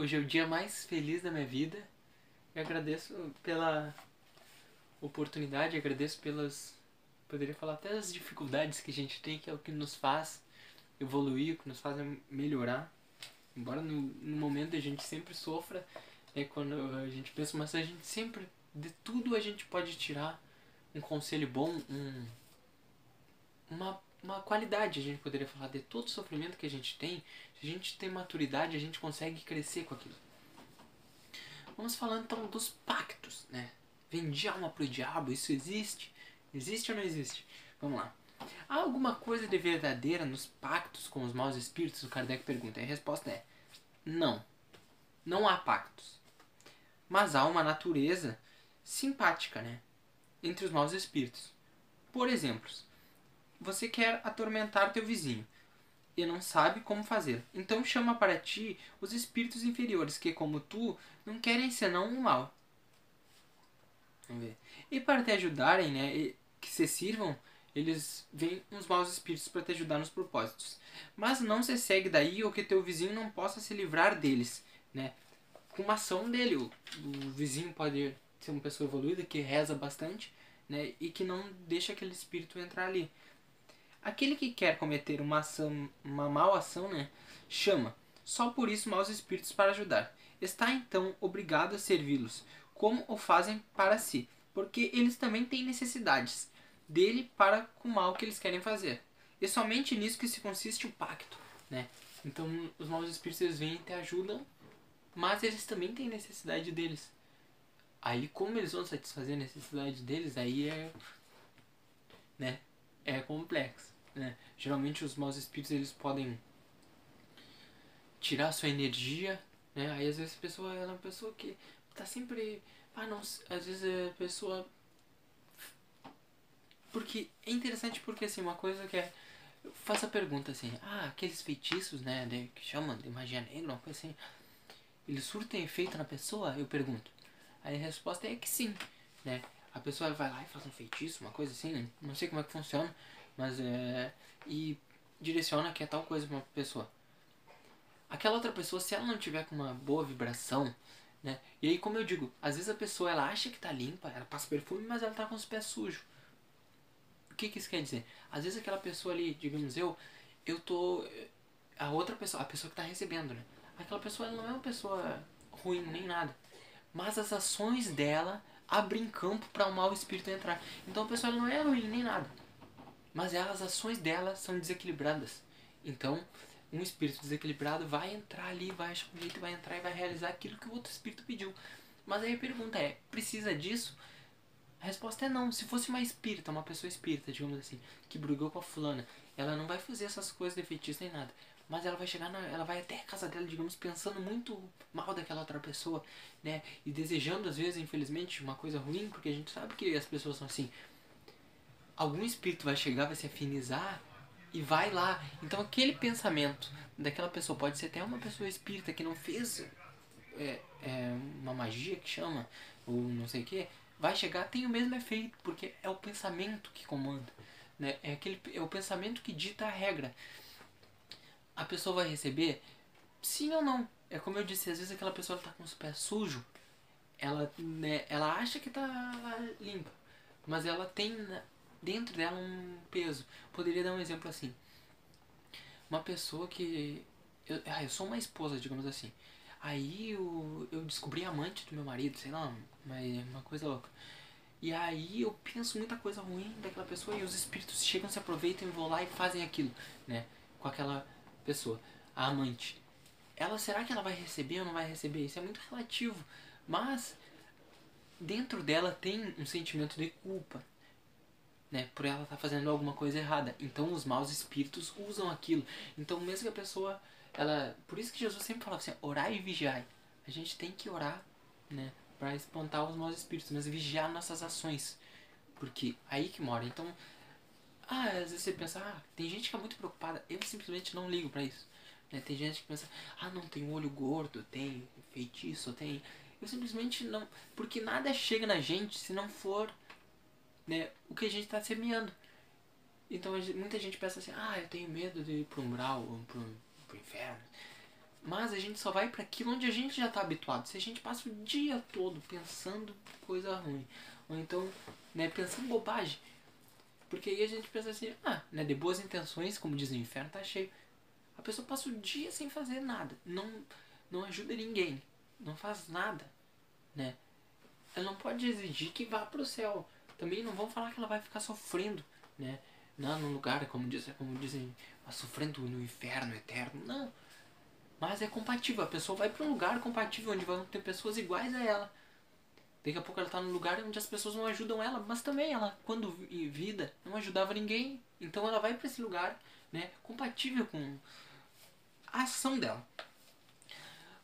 Hoje é o dia mais feliz da minha vida. Eu agradeço pela oportunidade, agradeço pelas. Poderia falar até as dificuldades que a gente tem, que é o que nos faz evoluir, o que nos faz melhorar. Embora no, no momento a gente sempre sofra, é quando a gente pensa, mas a gente sempre, de tudo a gente pode tirar um conselho bom, um, uma, uma qualidade, a gente poderia falar, de todo o sofrimento que a gente tem, se a gente tem maturidade, a gente consegue crescer com aquilo. Vamos falando então dos pactos, né? Vendi alma pro diabo, isso existe? Existe ou não existe? Vamos lá. Há alguma coisa de verdadeira nos pactos com os maus espíritos? O Kardec pergunta. E a resposta é: não. Não há pactos. Mas há uma natureza simpática, né? Entre os maus espíritos. Por exemplo, você quer atormentar teu vizinho e não sabe como fazer. Então chama para ti os espíritos inferiores que, como tu, não querem senão o mal. Vamos ver. E para te ajudarem, né, que se sirvam, eles vêm uns maus espíritos para te ajudar nos propósitos. Mas não se segue daí ou que teu vizinho não possa se livrar deles, né? Com uma ação dele, o, o vizinho pode ser uma pessoa evoluída que reza bastante, né, e que não deixa aquele espírito entrar ali. Aquele que quer cometer uma ação, uma mal ação, né, chama só por isso maus espíritos para ajudar. Está então obrigado a servi-los, como o fazem para si, porque eles também têm necessidades dele para com o mal que eles querem fazer. E somente nisso que se consiste o pacto, né? Então os maus espíritos eles vêm e te ajudam, mas eles também têm necessidade deles. Aí como eles vão satisfazer a necessidade deles, aí é né? É complexo, né? Geralmente os maus espíritos eles podem tirar sua energia, né? Aí às vezes a pessoa é uma pessoa que tá sempre, ah não, às vezes a pessoa porque é interessante porque assim, uma coisa que é faça a pergunta assim, ah, aqueles feitiços, né, de, que chamam de magia negra, uma coisa assim, eles surtem efeito na pessoa? Eu pergunto. Aí a resposta é que sim, né? A pessoa vai lá e faz um feitiço, uma coisa assim, não sei como é que funciona, mas é. E direciona que é tal coisa pra uma pessoa. Aquela outra pessoa, se ela não tiver com uma boa vibração, né? E aí, como eu digo, às vezes a pessoa ela acha que tá limpa, ela passa perfume, mas ela tá com os pés sujos. O que, que isso quer dizer? Às vezes aquela pessoa ali, digamos eu, eu tô. A outra pessoa, a pessoa que tá recebendo, né? Aquela pessoa ela não é uma pessoa ruim nem nada. Mas as ações dela abrem campo para o um mau espírito entrar. Então a pessoa não é ruim nem nada. Mas as ações dela são desequilibradas. Então, um espírito desequilibrado vai entrar ali, vai achar um jeito, vai entrar e vai realizar aquilo que o outro espírito pediu. Mas aí a pergunta é: precisa disso? A resposta é não. Se fosse uma espírita, uma pessoa espírita, digamos assim, que brigou com a fulana, ela não vai fazer essas coisas de feitiço nem nada. Mas ela vai chegar na, ela vai até a casa dela, digamos, pensando muito mal daquela outra pessoa, né? E desejando às vezes, infelizmente, uma coisa ruim, porque a gente sabe que as pessoas são assim. Algum espírito vai chegar, vai se afinizar e vai lá. Então aquele pensamento daquela pessoa pode ser até uma pessoa espírita que não fez é, é, uma magia que chama, ou não sei o que, vai chegar, tem o mesmo efeito, porque é o pensamento que comanda. Né? É, aquele, é o pensamento que dita a regra. A pessoa vai receber? Sim ou não? É como eu disse, às vezes aquela pessoa está com os pés sujos, ela, né, ela acha que está limpa, mas ela tem dentro dela um peso. Poderia dar um exemplo assim. Uma pessoa que. Eu, ah, eu sou uma esposa, digamos assim. Aí eu, eu descobri amante do meu marido, sei lá, uma, uma coisa louca. E aí eu penso muita coisa ruim daquela pessoa e os espíritos chegam, se aproveitam e vão lá e fazem aquilo, né? Com aquela pessoa, a amante. Ela será que ela vai receber ou não vai receber? Isso é muito relativo. Mas dentro dela tem um sentimento de culpa, né, por ela estar tá fazendo alguma coisa errada. Então os maus espíritos usam aquilo. Então mesmo que a pessoa, ela, por isso que Jesus sempre falava assim, orar e vigiar. A gente tem que orar, né, para espantar os maus espíritos, mas vigiar nossas ações, porque aí que mora. Então, ah, às vezes você pensa, ah, tem gente que é muito preocupada. Eu simplesmente não ligo para isso. Né? Tem gente que pensa, ah, não tem olho gordo, tem feitiço, tem. Eu simplesmente não, porque nada chega na gente se não for né, o que a gente está semeando. Então muita gente pensa assim, ah, eu tenho medo de ir um umbral ou para o inferno. Mas a gente só vai para aquilo onde a gente já está habituado. Se a gente passa o dia todo pensando coisa ruim, ou então, né, pensando bobagem, porque aí a gente pensa assim, ah, né, de boas intenções, como diz o inferno, tá cheio. A pessoa passa o dia sem fazer nada, não, não ajuda ninguém, não faz nada, né? Ela não pode exigir que vá para o céu. Também não vão falar que ela vai ficar sofrendo, né? Não, no lugar, como dizem, como dizem, sofrendo no inferno eterno. Não. Mas é compatível. A pessoa vai para um lugar compatível onde vão ter pessoas iguais a ela. Daqui a pouco ela está num lugar onde as pessoas não ajudam ela, mas também ela, quando em vida, não ajudava ninguém. Então ela vai para esse lugar, né, compatível com a ação dela.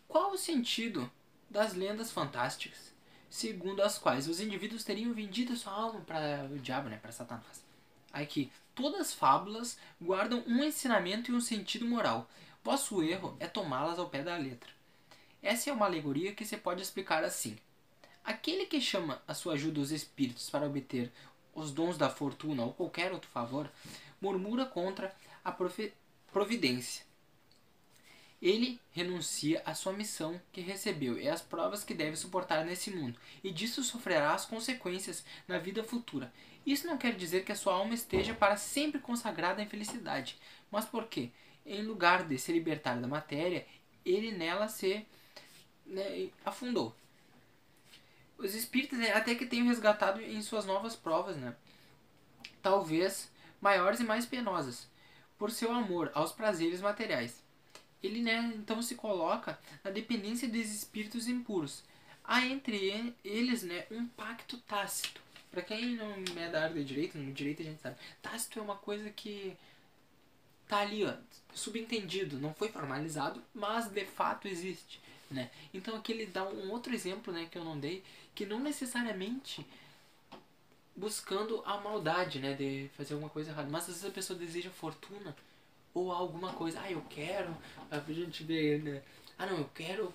Qual o sentido das lendas fantásticas, segundo as quais os indivíduos teriam vendido sua alma para o diabo, né, para Satanás? Aqui, todas as fábulas guardam um ensinamento e um sentido moral. Vosso erro é tomá-las ao pé da letra. Essa é uma alegoria que se pode explicar assim. Aquele que chama a sua ajuda os espíritos para obter os dons da fortuna ou qualquer outro favor, murmura contra a providência. Ele renuncia à sua missão que recebeu e às provas que deve suportar nesse mundo, e disso sofrerá as consequências na vida futura. Isso não quer dizer que a sua alma esteja para sempre consagrada à felicidade, mas porque, em lugar de se libertar da matéria, ele nela se né, afundou os espíritos né, até que tenham resgatado em suas novas provas, né? Talvez maiores e mais penosas, por seu amor aos prazeres materiais. Ele, né, então se coloca na dependência dos espíritos impuros. Há entre eles, né, um pacto tácito. Para quem não é da área de direito, no direito a gente sabe, tácito é uma coisa que tá ali, ó, subentendido, não foi formalizado, mas de fato existe. Né? Então aqui ele dá um outro exemplo né, que eu não dei, que não necessariamente buscando a maldade né, de fazer alguma coisa errada, mas às vezes a pessoa deseja fortuna ou alguma coisa, ah, eu quero, a gente vê, né? ah não, eu quero,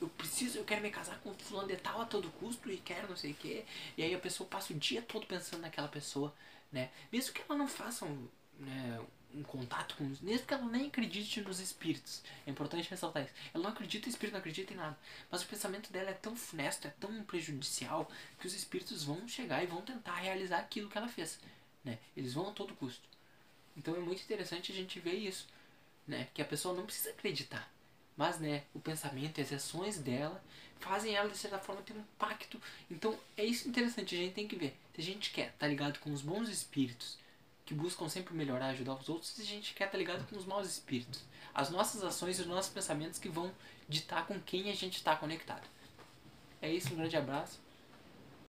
eu preciso, eu quero me casar com fulano de tal a todo custo e quero não sei o que, e aí a pessoa passa o dia todo pensando naquela pessoa, né, mesmo que ela não faça um, né, um contato com os. Mesmo que ela nem acredite nos espíritos. É importante ressaltar isso. Ela não acredita em espírito, não acredita em nada. Mas o pensamento dela é tão funesto, é tão prejudicial, que os espíritos vão chegar e vão tentar realizar aquilo que ela fez. Né? Eles vão a todo custo. Então é muito interessante a gente ver isso. Né? Que a pessoa não precisa acreditar. Mas né, o pensamento e as ações dela fazem ela, de certa forma, ter um pacto. Então é isso interessante, a gente tem que ver. Se a gente quer estar tá ligado com os bons espíritos, que buscam sempre melhorar, ajudar os outros, e a gente quer estar ligado com os maus espíritos. As nossas ações e os nossos pensamentos que vão ditar com quem a gente está conectado. É isso, um grande abraço.